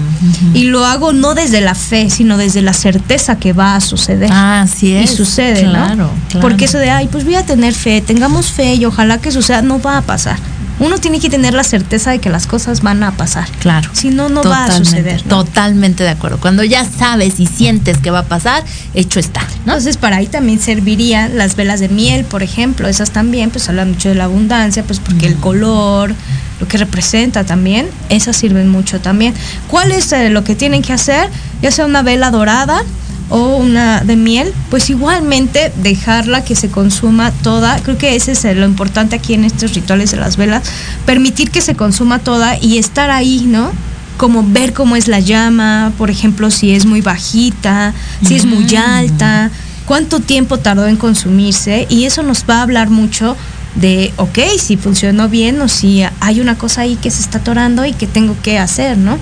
Y lo hago no desde la fe, sino desde la certeza que va a suceder. Ah, así Y es. sucede, claro, ¿no? claro. Porque eso de, ay, pues voy a tener fe, tengamos fe y ojalá que suceda, no va a pasar. Uno tiene que tener la certeza de que las cosas van a pasar. Claro. Si no, no va a suceder. ¿no? Totalmente de acuerdo. Cuando ya sabes y sientes que va a pasar, hecho está, ¿no? Entonces para ahí también servirían las velas de miel, por ejemplo, esas también pues hablan mucho de la abundancia, pues porque el color, lo que representa también, esas sirven mucho también. ¿Cuál es eh, lo que tienen que hacer? Ya sea una vela dorada o una de miel, pues igualmente dejarla que se consuma toda. Creo que ese es eh, lo importante aquí en estos rituales de las velas, permitir que se consuma toda y estar ahí, ¿no? como ver cómo es la llama, por ejemplo, si es muy bajita, si es muy alta, cuánto tiempo tardó en consumirse y eso nos va a hablar mucho de, ok, si funcionó bien o si hay una cosa ahí que se está atorando y que tengo que hacer, ¿no?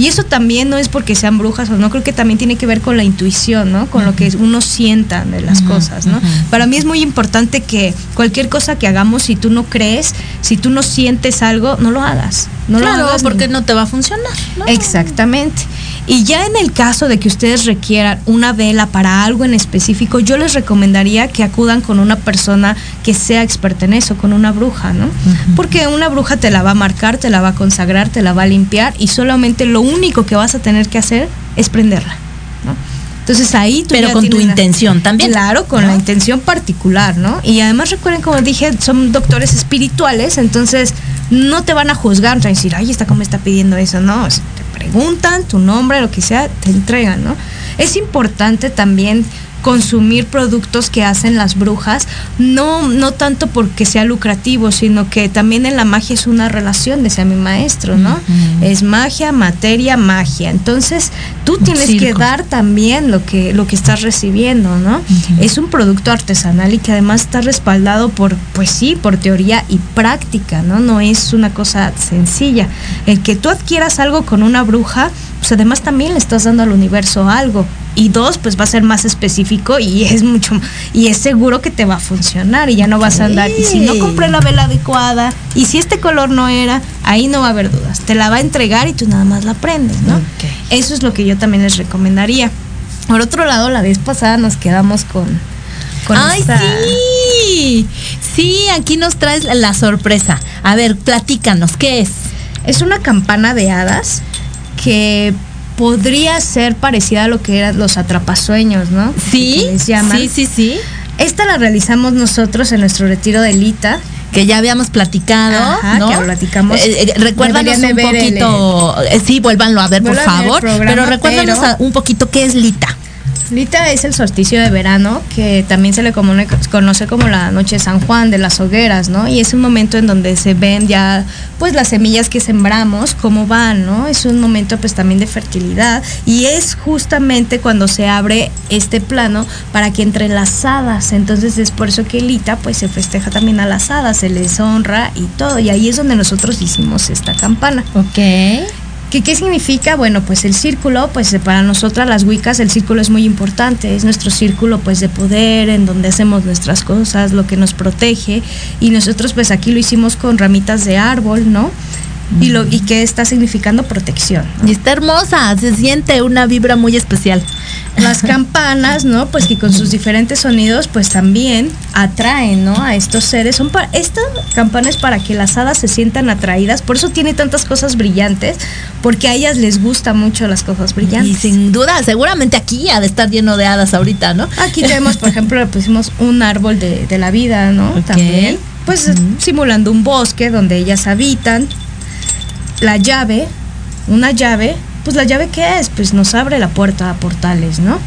Y eso también no es porque sean brujas o no, creo que también tiene que ver con la intuición, ¿no? Con lo que uno sienta de las cosas, ¿no? Para mí es muy importante que cualquier cosa que hagamos, si tú no crees, si tú no sientes algo, no lo hagas. No lo hagas porque ni- no te va a funcionar. ¿no? Exactamente. Y ya en el caso de que ustedes requieran una vela para algo en específico, yo les recomendaría que acudan con una persona que sea experta en eso, con una bruja, ¿no? Porque una bruja te la va a marcar, te la va a consagrar, te la va a limpiar y solamente lo único que vas a tener que hacer es prenderla, ¿no? Entonces ahí tú Pero ya con tu intención también. Claro, con ¿no? la intención particular, ¿no? Y además recuerden, como dije, son doctores espirituales, entonces no te van a juzgar, no te van a decir, ay, esta cómo está pidiendo eso, no, preguntan tu nombre, lo que sea, te entregan, ¿no? Es importante también consumir productos que hacen las brujas, no, no tanto porque sea lucrativo, sino que también en la magia es una relación, decía mi maestro, ¿no? Es magia, materia, magia. Entonces, tú tienes que dar también lo que, lo que estás recibiendo, ¿no? Es un producto artesanal y que además está respaldado por, pues sí, por teoría y práctica, ¿no? No es una cosa sencilla. El que tú adquieras algo con una bruja, pues además también le estás dando al universo algo. Y dos, pues va a ser más específico y es mucho, y es seguro que te va a funcionar y ya no vas a andar. Y si no compré la vela adecuada, y si este color no era, ahí no va a haber dudas. Te la va a entregar y tú nada más la prendes, ¿no? Eso es lo que yo también les recomendaría. Por otro lado, la vez pasada nos quedamos con. con Ay, esta- sí. Sí, aquí nos traes la sorpresa. A ver, platícanos, ¿qué es? Es una campana de hadas que podría ser parecida a lo que eran los atrapasueños, ¿no? Sí, Que les llaman. sí, sí, sí. Esta la realizamos nosotros en nuestro retiro de Lita. Que ya habíamos platicado, Ajá, ¿no? que platicamos. Eh, eh, recuérdanos un el- poquito. eh, sí, vuélvanlo a ver, por ver favor. programa, pero recuérdanos pero- un poquito qué es Lita. Lita es el solsticio de verano, que también se le conoce como la noche de San Juan, de las hogueras, ¿no? Y es un momento en donde se ven ya, pues, las semillas que sembramos, cómo van, ¿no? Es un momento, pues, también de fertilidad. Y es justamente cuando se abre este plano para que entre las hadas. Entonces es por eso que Lita, pues, se festeja también a las hadas, se les honra y todo. Y ahí es donde nosotros hicimos esta campana. Ok. ¿Que, ¿Qué significa? Bueno, pues el círculo, pues eh, para nosotras las Wiccas el círculo es muy importante, es nuestro círculo pues de poder, en donde hacemos nuestras cosas, lo que nos protege, y nosotros pues aquí lo hicimos con ramitas de árbol, ¿no? Y, lo, y que está significando protección. ¿no? Y está hermosa, se siente una vibra muy especial. Las (laughs) campanas, ¿no? Pues que con sus diferentes sonidos, pues también atraen, ¿no? A estos seres. Son para, esta campana es para que las hadas se sientan atraídas. Por eso tiene tantas cosas brillantes, porque a ellas les gusta mucho las cosas Y brillantes. sin duda, seguramente aquí ha de estar lleno de hadas ahorita, ¿no? Aquí tenemos, por ejemplo, le pusimos un árbol de, de la vida, ¿no? También. Pues simulando un bosque donde ellas habitan. La llave, una llave, pues la llave qué es? Pues nos abre la puerta a portales, ¿no?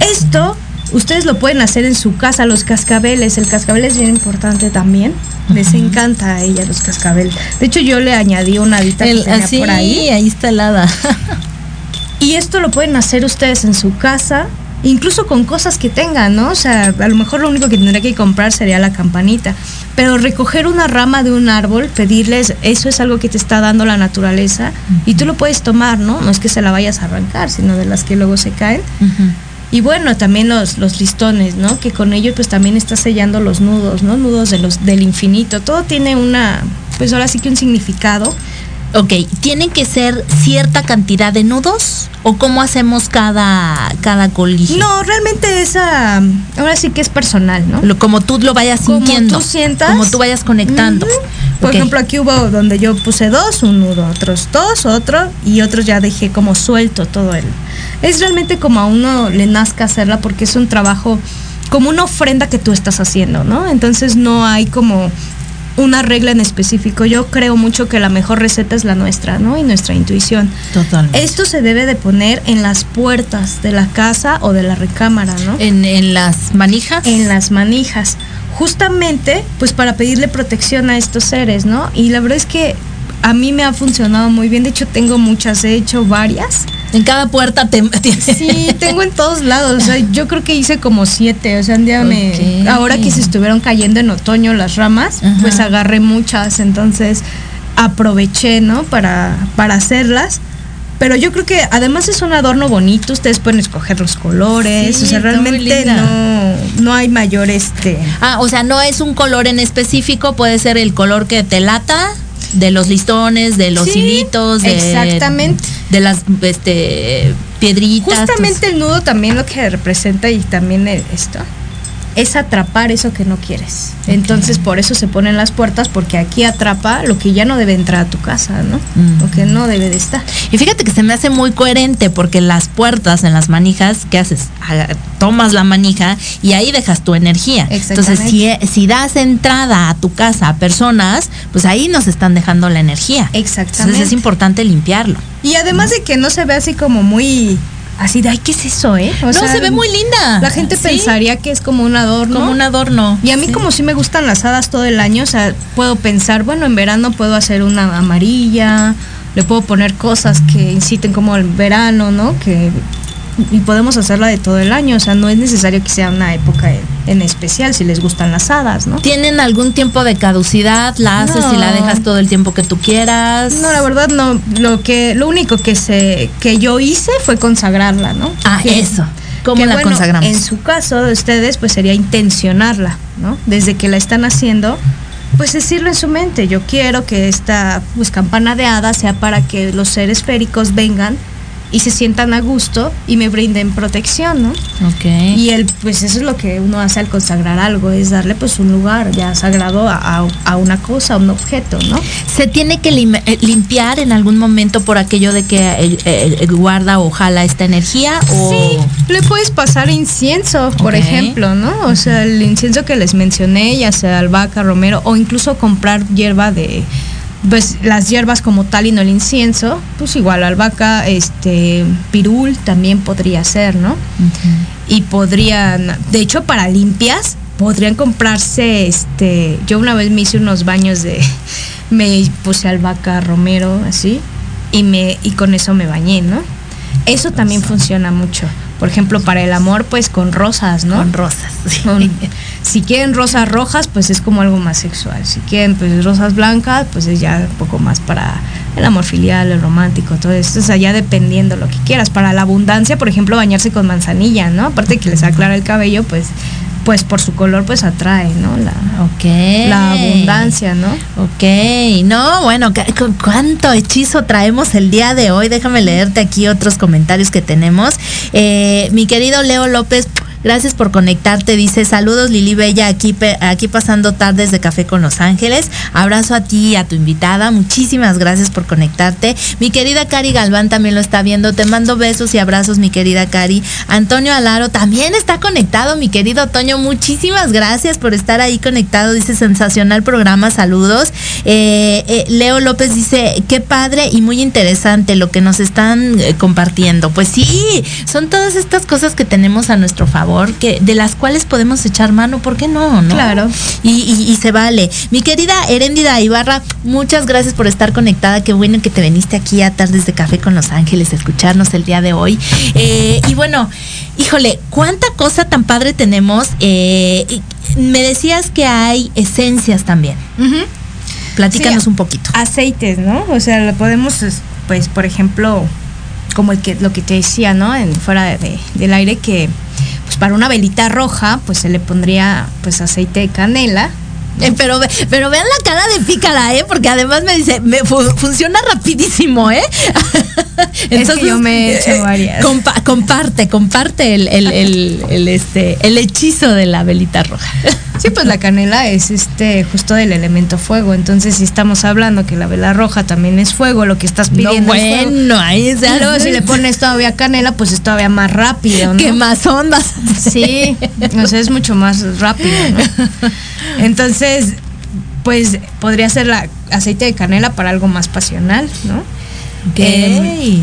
Esto ustedes lo pueden hacer en su casa, los cascabeles. El cascabel es bien importante también. Les encanta a ella los cascabeles. De hecho, yo le añadí una hadita que El- tenía así, por ahí. ahí está el hada. Y esto lo pueden hacer ustedes en su casa, incluso con cosas que tengan, ¿no? O sea, a lo mejor lo único que tendría que comprar sería la campanita. Pero recoger una rama de un árbol, pedirles, eso es algo que te está dando la naturaleza y tú lo puedes tomar, ¿no? No es que se la vayas a arrancar, sino de las que luego se caen. Y bueno, también los, los listones, ¿no? Que con ellos pues también estás sellando los nudos, ¿no? Nudos de los, del infinito. Todo tiene una, pues ahora sí que un significado. Ok, ¿tienen que ser cierta cantidad de nudos? ¿O cómo hacemos cada, cada? No, realmente esa, ahora sí que es personal, ¿no? Lo- como tú lo vayas Como sintiendo. tú sientas. Como tú vayas conectando. Por ejemplo, aquí hubo donde yo puse dos, un nudo, otros dos, otro, y otros ya dejé como suelto todo el. Es realmente como a uno le nazca hacerla porque es un trabajo, como una ofrenda que tú estás haciendo, ¿no? Entonces no hay como una regla en específico. Yo creo mucho que la mejor receta es la nuestra, ¿no? Y nuestra intuición. Totalmente. Esto se debe de poner en las puertas de la casa o de la recámara, ¿no? En, en las manijas. en las manijas, justamente pues para pedirle protección a estos seres, ¿no? Y la verdad es que a mí me ha funcionado muy bien, de hecho tengo muchas, he hecho varias. En cada puerta te. (laughs) Sí, tengo en todos lados, o sea, yo creo que hice como siete, o sea, un día me, ahora que se estuvieron cayendo en otoño las ramas, Ajá. pues agarré muchas, entonces aproveché, ¿no? Para, para hacerlas. Pero yo creo que además es un adorno bonito, ustedes pueden escoger los colores, Sí, o sea, realmente no, no hay mayor este... Ah, o sea, no es un color en específico, puede ser el color que te lata, de los listones, de los Sí, hilitos, de, exactamente. de las este piedritas. Justamente el nudo también lo que representa y también el- esto es atrapar eso que no quieres. Entonces por eso se ponen las puertas porque aquí atrapa lo que ya no debe entrar a tu casa, ¿no? Mm. Lo que no debe de estar. Y fíjate que se me hace muy coherente porque las puertas en las manijas, ¿qué haces? Aga- Tomas la manija y ahí dejas tu energía. Entonces, si, Exactamente. si das entrada a tu casa a personas, pues ahí nos están dejando la energía. Exactamente. Entonces es importante limpiarlo. Y además de que no se ve así como muy así de ay, ¿qué es eso, eh? O no, sea, se ve muy linda. La gente Sí, pensaría que es como un adorno. como un adorno. Y a mí Sí. como sí me gustan las hadas todo el año, o sea, puedo pensar, bueno, en verano puedo hacer una amarilla, le puedo poner cosas que inciten como el verano, ¿no? Que y podemos hacerla de todo el año, o sea, no es necesario que sea una época en, especial si les gustan las hadas, ¿no? ¿Tienen algún tiempo de caducidad? ¿La haces y la dejas todo el tiempo que tú quieras? No, la verdad no, lo que lo único que se que yo hice fue consagrarla, ¿no? Ah, Que- eso. ¿Cómo que, la bueno, consagramos? En su caso de ustedes, pues sería intencionarla, ¿no? Desde que la están haciendo, pues decirlo en su mente. Yo quiero que esta pues campana de hadas sea para que los seres féricos vengan y se sientan a gusto y me brinden protección, ¿no? Ok. Y el, pues eso es lo que uno hace al consagrar algo, es darle pues un lugar ya sagrado a, a- a una cosa, a un objeto, ¿no? ¿Se tiene que lim- eh, limpiar en algún momento por aquello de que eh, eh, guarda o jala esta energía? O... Sí, le puedes pasar incienso, por ejemplo, ¿no? O sea, el incienso que les mencioné, ya sea albahaca, romero, o incluso comprar hierba de, pues las hierbas como tal y no el incienso, pues igual albahaca, este, pirul también podría ser, ¿no? Y podrían, de hecho, para limpias, podrían comprarse, este, yo una vez me hice unos baños de, (laughs) me puse albahaca, romero, así, y me, y con eso me bañé, ¿no? Eso también funciona mucho. Por ejemplo, para el amor, pues con rosas, ¿no? Con rosas. Con- si quieren rosas rojas, pues es como algo más sexual. Si quieren pues rosas blancas, pues es ya un poco más para el amor filial, el romántico, todo esto, o sea, ya dependiendo lo que quieras. Para la abundancia, por ejemplo, bañarse con manzanilla, ¿no? Aparte que les aclara el cabello, pues pues por su color pues atrae, ¿no? La, Ok. la abundancia, ¿no? Ok, no, bueno, ¿cuánto hechizo traemos el día de hoy? Déjame leerte aquí otros comentarios que tenemos. Eh, mi querido Leo López, gracias por conectarte. Dice, saludos Lili Bella, aquí, aquí pasando tardes de café con Los Ángeles. Abrazo a ti y a tu invitada. Muchísimas gracias por conectarte. Mi querida Cari Galván también lo está viendo. Te mando besos y abrazos, mi querida Cari. Antonio Alaro también está conectado, mi querido Toño. Muchísimas gracias por estar ahí conectado. Dice sensacional programa, saludos. Eh, eh, Leo López dice, qué padre y muy interesante lo que nos están eh, compartiendo. Pues sí, son todas estas cosas que tenemos a nuestro favor, que de las cuales podemos echar mano, ¿por qué no? no? Claro. Y, y- y se vale. Mi querida Heréndida Ibarra, muchas gracias por estar conectada. Qué bueno que te viniste aquí a Tardes de Café con Los Ángeles a escucharnos el día de hoy. Eh, y bueno, híjole, cuánta cosa tan padre tenemos. Eh, me decías que hay esencias también. Platícanos Sí, un poquito. Aceites, ¿no? O sea, lo podemos, es, pues, por ejemplo, como el que, lo que te decía, ¿no? En, fuera de- de- del aire, que para una velita roja, pues se le pondría pues aceite de canela. Eh, (laughs) pero, pero vean la cara de pícara, ¿eh? Porque además me dice, me fu- funciona rapidísimo, ¿eh? (laughs) Es que yo me he hecho eh, varias. compa- comparte, comparte el, el, el, el, este, el hechizo de la velita roja. (laughs) Sí, pues la canela es este justo del elemento fuego. Entonces, si estamos hablando que la vela roja también es fuego, lo que estás No, pidiendo es fuego. bueno, ahí Y luego si le pones todavía canela, pues es todavía más rápido, (laughs) ¿no? ¿Qué más ondas? Sí, o sea, es mucho más rápido, ¿no? (laughs) Entonces, pues podría ser la aceite de canela para algo más pasional, ¿no? Ok. Eh,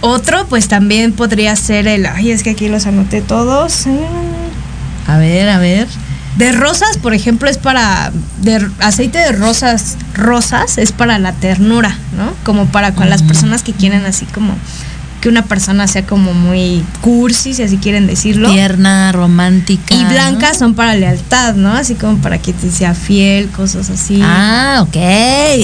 Otro, pues también podría ser el, ay, es que aquí los anoté todos. a ver, a ver. De rosas, por ejemplo, es para, de aceite de rosas, rosas es para la ternura, ¿no? Como para con las personas que quieren así como que una persona sea como muy cursi, si así quieren decirlo. Tierna, romántica. Y blancas son para lealtad, ¿no? Así como para que te sea fiel, cosas así. Ah, ok.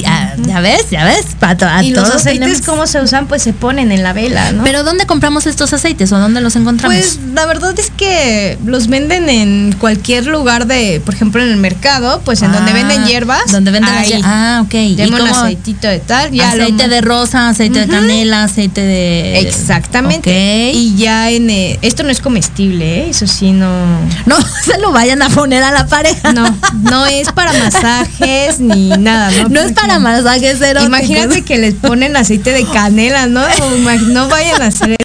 Ah, ya ves, ya ves. Pa- to- a y los todos aceites, tenemos- ¿cómo se usan? Pues se ponen en la vela, ¿no? Pero ¿dónde compramos estos aceites o dónde los encontramos? Pues la verdad es que los venden en cualquier lugar de, por ejemplo, en el mercado, pues en donde Ah, venden hierbas. Donde venden ahí. Ah, ok. ¿Y Deme un aceitito de tal. Ya lo- aceite de rosa, aceite de canela, aceite de. Exactamente. Y ya en... eh, esto no es comestible, ¿eh? Eso sí, no... No (laughs) se lo vayan a poner a la pareja. No, no es para masajes ni nada, ¿no? No es para masajes eróticos. Imagínate que les ponen aceite de canela, ¿no? No vayan a hacer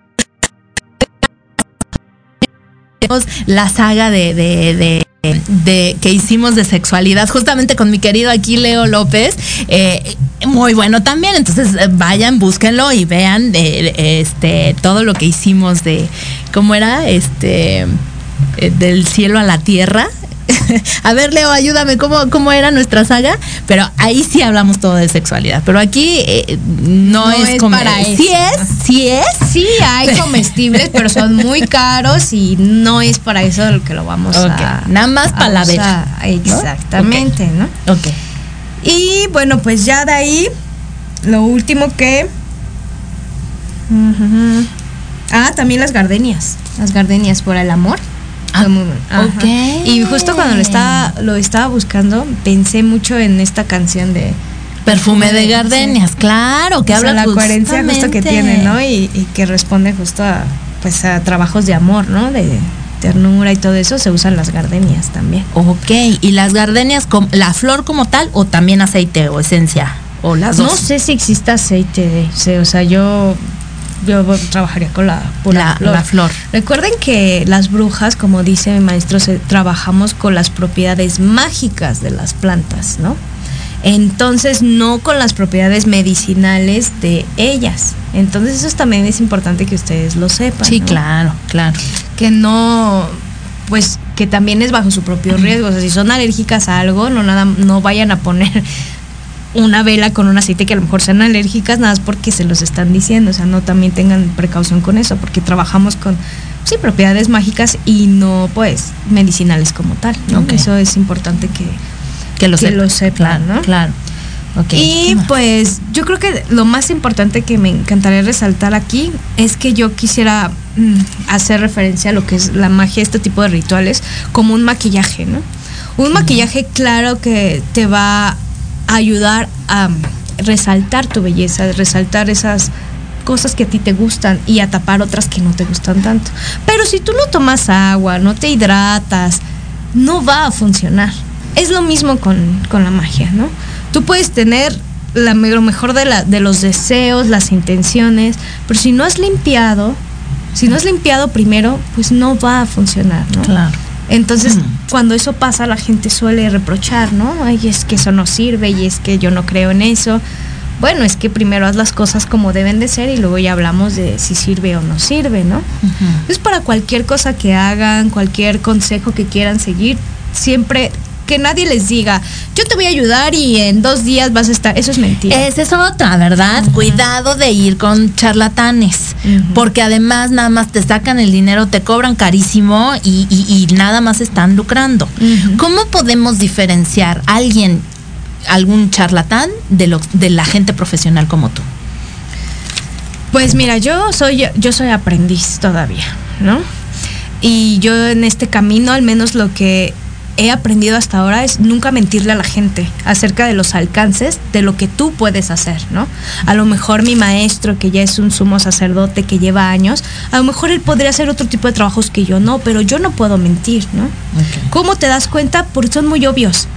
la saga de, de, de- de- que hicimos de sexualidad, justamente con mi querido aquí Leo López, eh, muy bueno también. Entonces eh, vayan, búsquenlo y vean eh, este todo lo que hicimos de cómo era este del cielo a la tierra. (laughs) A ver, Leo, ayúdame, ¿cómo, ¿cómo era nuestra saga? Pero ahí sí hablamos todo de sexualidad. Pero aquí eh, no, No es, es para Sí es, sí es. Sí, hay (laughs) comestibles, pero son muy caros y no es para eso lo que lo vamos Ok, a. nada más para la vela, ¿no? Exactamente, ¿no? Ok. Y bueno, pues ya de ahí, lo último que. Ah, también las gardenias. Las gardenias por el amor. Ah. Y justo cuando lo estaba, lo estaba buscando, pensé mucho en esta canción de. Perfume de Sí. gardenias, claro, que o sea, habla la coherencia justo que tiene, ¿no? Y, y que responde justo a, pues, a trabajos de amor, ¿no? De ternura y todo eso, se usan las gardenias también. Ok, y las gardenias, la flor como tal o también aceite o esencia o las dos. No sé si existe aceite o sea, yo yo trabajaría con la pura La- flor. la flor. Recuerden que las brujas, como dice mi maestro, se- trabajamos con las propiedades mágicas de las plantas, ¿no? Entonces, no con las propiedades medicinales de ellas. Entonces, eso también es importante que ustedes lo sepan. Sí, ¿no? claro, claro. que no pues que también es bajo su propio riesgo o sea si son alérgicas a algo no nada no vayan a poner una vela con un aceite que a lo mejor sean alérgicas nada más porque se los están diciendo o sea no también tengan precaución con eso porque trabajamos con sí propiedades mágicas y no pues medicinales como tal ¿no? Ok. eso es importante que Que lo Que lo sepan, claro, ¿no? Claro. Ok. Y pues yo creo que lo más importante que me encantaría resaltar aquí es que yo quisiera mm, hacer referencia a lo que es la magia, este tipo de rituales, como un maquillaje, ¿no? Un maquillaje claro que te va ayudar a resaltar tu belleza, resaltar esas cosas que a ti te gustan y a tapar otras que no te gustan tanto. Pero si tú no tomas agua, no te hidratas, no va a funcionar. Es lo mismo con, con la magia, ¿no? Tú puedes tener la, lo mejor de, de los deseos, las intenciones, pero si no has limpiado, si no has limpiado primero, pues no va a funcionar, ¿no? Claro. Entonces, Mm. cuando eso pasa, la gente suele reprochar, ¿no? Ay, es que eso no sirve y es que yo no creo en eso. Bueno, es que primero haz las cosas como deben de ser y luego ya hablamos de si sirve o no sirve, ¿no? Es para cualquier cosa que hagan, cualquier consejo que quieran seguir, siempre que nadie les diga, yo te voy a ayudar y en dos días vas a estar. Eso es mentira. Esa es otra, ¿verdad? Cuidado de ir con charlatanes, porque además nada más te sacan el dinero, te cobran carísimo y, y- y nada más están lucrando. ¿Cómo podemos diferenciar a alguien, algún charlatán, de, lo, de la gente profesional como tú? Pues mira, yo soy yo soy aprendiz todavía, ¿no? Y yo en este camino, al menos lo que he aprendido hasta ahora es nunca mentirle a la gente acerca de los alcances de lo que tú puedes hacer, ¿no? A lo mejor mi maestro, que ya es un sumo sacerdote que lleva años, a lo mejor él podría hacer otro tipo de trabajos que yo no, pero yo no puedo mentir, ¿no? ¿Cómo te das cuenta? Porque son muy obvios.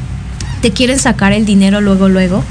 Te quieren sacar el dinero luego, luego.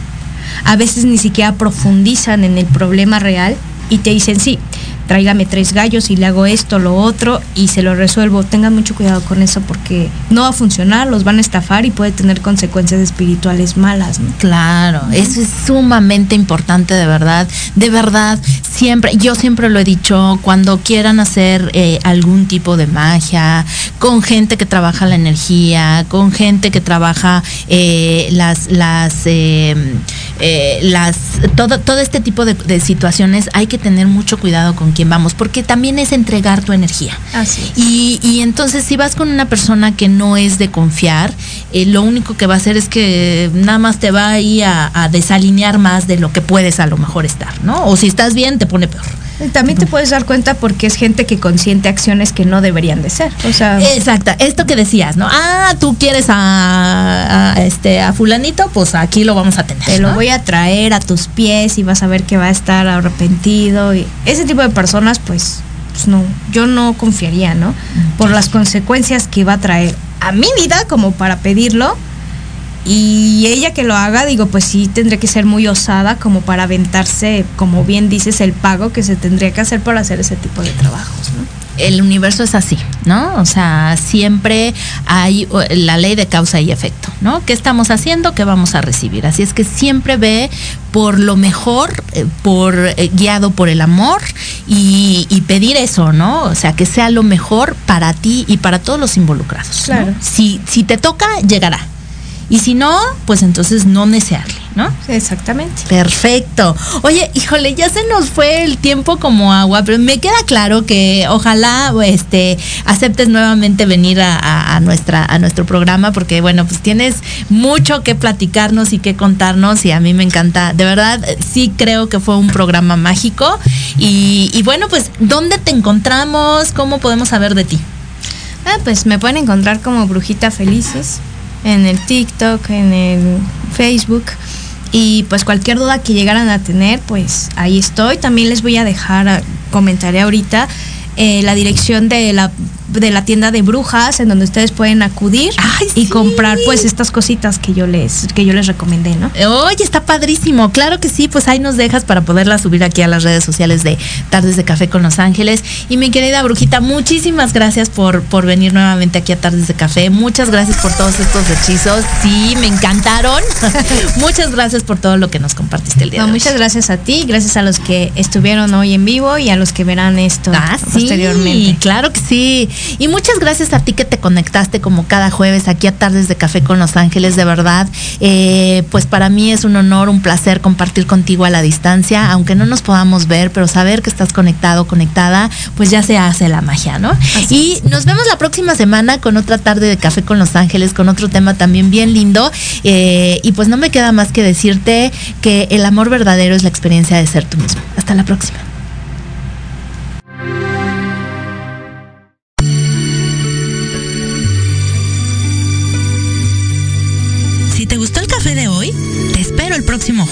A veces ni siquiera profundizan en el problema real y te dicen, sí, tráigame tres gallos y le hago esto, lo otro y se lo resuelvo. Tengan mucho cuidado con eso porque no va a funcionar, los van a estafar y puede tener consecuencias espirituales malas, ¿no? Claro, eso es sumamente importante, de verdad. De verdad, siempre, yo siempre lo he dicho, cuando quieran hacer eh, algún tipo de magia, con gente que trabaja la energía, con gente que trabaja eh, las, las, eh, las, todo, todo este tipo de, de situaciones, hay que tener mucho cuidado con quién vamos, porque también es entregar tu energía. Así es. Y, y entonces si vas con una persona que no es de confiar, eh, lo único que va a hacer es que nada más te va ahí a, a desalinear más de lo que puedes a lo mejor estar, ¿no? O si estás bien, te pone peor. También te puedes dar cuenta porque es gente que consiente acciones que no deberían de ser. O sea, Exacta, esto que decías, ¿no? Ah, tú quieres a, a, este a fulanito, pues aquí lo vamos a tener. te lo ¿no? voy a traer a tus pies y vas a ver que va a estar arrepentido. Y ese tipo de personas, pues, pues no, yo no confiaría, ¿no? Por las consecuencias que va a traer a mi vida como para pedirlo. Y ella que lo haga, digo, pues sí tendría que ser muy osada como para aventarse, como bien dices, el pago que se tendría que hacer para hacer ese tipo de trabajos, ¿no? El universo es así, ¿no? O sea, siempre hay la ley de causa y efecto, ¿no? ¿Qué estamos haciendo? ¿Qué vamos a recibir? Así es que siempre ve por lo mejor, eh, por eh, guiado por el amor y, y pedir eso, ¿no? O sea, que sea lo mejor para ti y para todos los involucrados. ¿no? Claro. Si, si te toca, llegará. Y si no, pues entonces no desearle, ¿no? Exactamente. Perfecto. Oye, híjole, ya se nos fue el tiempo como agua, pero me queda claro que ojalá este aceptes nuevamente venir a, a- a nuestra a nuestro programa porque bueno, pues tienes mucho que platicarnos y que contarnos y a mí me encanta. De verdad, sí creo que fue un programa mágico y, y bueno, pues ¿dónde te encontramos? ¿Cómo podemos saber de ti? Ah, pues me pueden encontrar como Brujita Felices en el TikTok, en el Facebook. Y pues cualquier duda que llegaran a tener, pues ahí estoy. También les voy a dejar, ah, comentaré ahorita, eh, la dirección de la, de la tienda de brujas en donde ustedes pueden acudir Ay, y sí. comprar pues estas cositas que yo les, que yo les recomendé, ¿no? Oye, está padrísimo. Claro que sí, pues ahí nos dejas para poderla subir aquí a las redes sociales de Tardes de Café con Los Ángeles. Y mi querida Brujita, muchísimas gracias por, por venir nuevamente aquí a Tardes de Café. Muchas gracias por todos estos hechizos. Sí, me encantaron. (laughs) Muchas gracias por todo lo que nos compartiste el día No, de hoy. muchas gracias a ti, gracias a los que estuvieron hoy en vivo y a los que verán esto Ah, sí, posteriormente. claro que sí. Y muchas gracias a ti que te conectaste como cada jueves aquí a Tardes de Café con Los Ángeles, de verdad. Eh, pues para mí es un honor, un placer compartir contigo a la distancia, aunque no nos podamos ver, pero saber que estás conectado, conectada, pues ya se hace la magia, ¿no? y nos vemos la próxima semana con otra tarde de Café con Los Ángeles, con otro tema también bien lindo. Eh, y pues no me queda más que decirte que el amor verdadero es la experiencia de ser tú mismo. Hasta la próxima.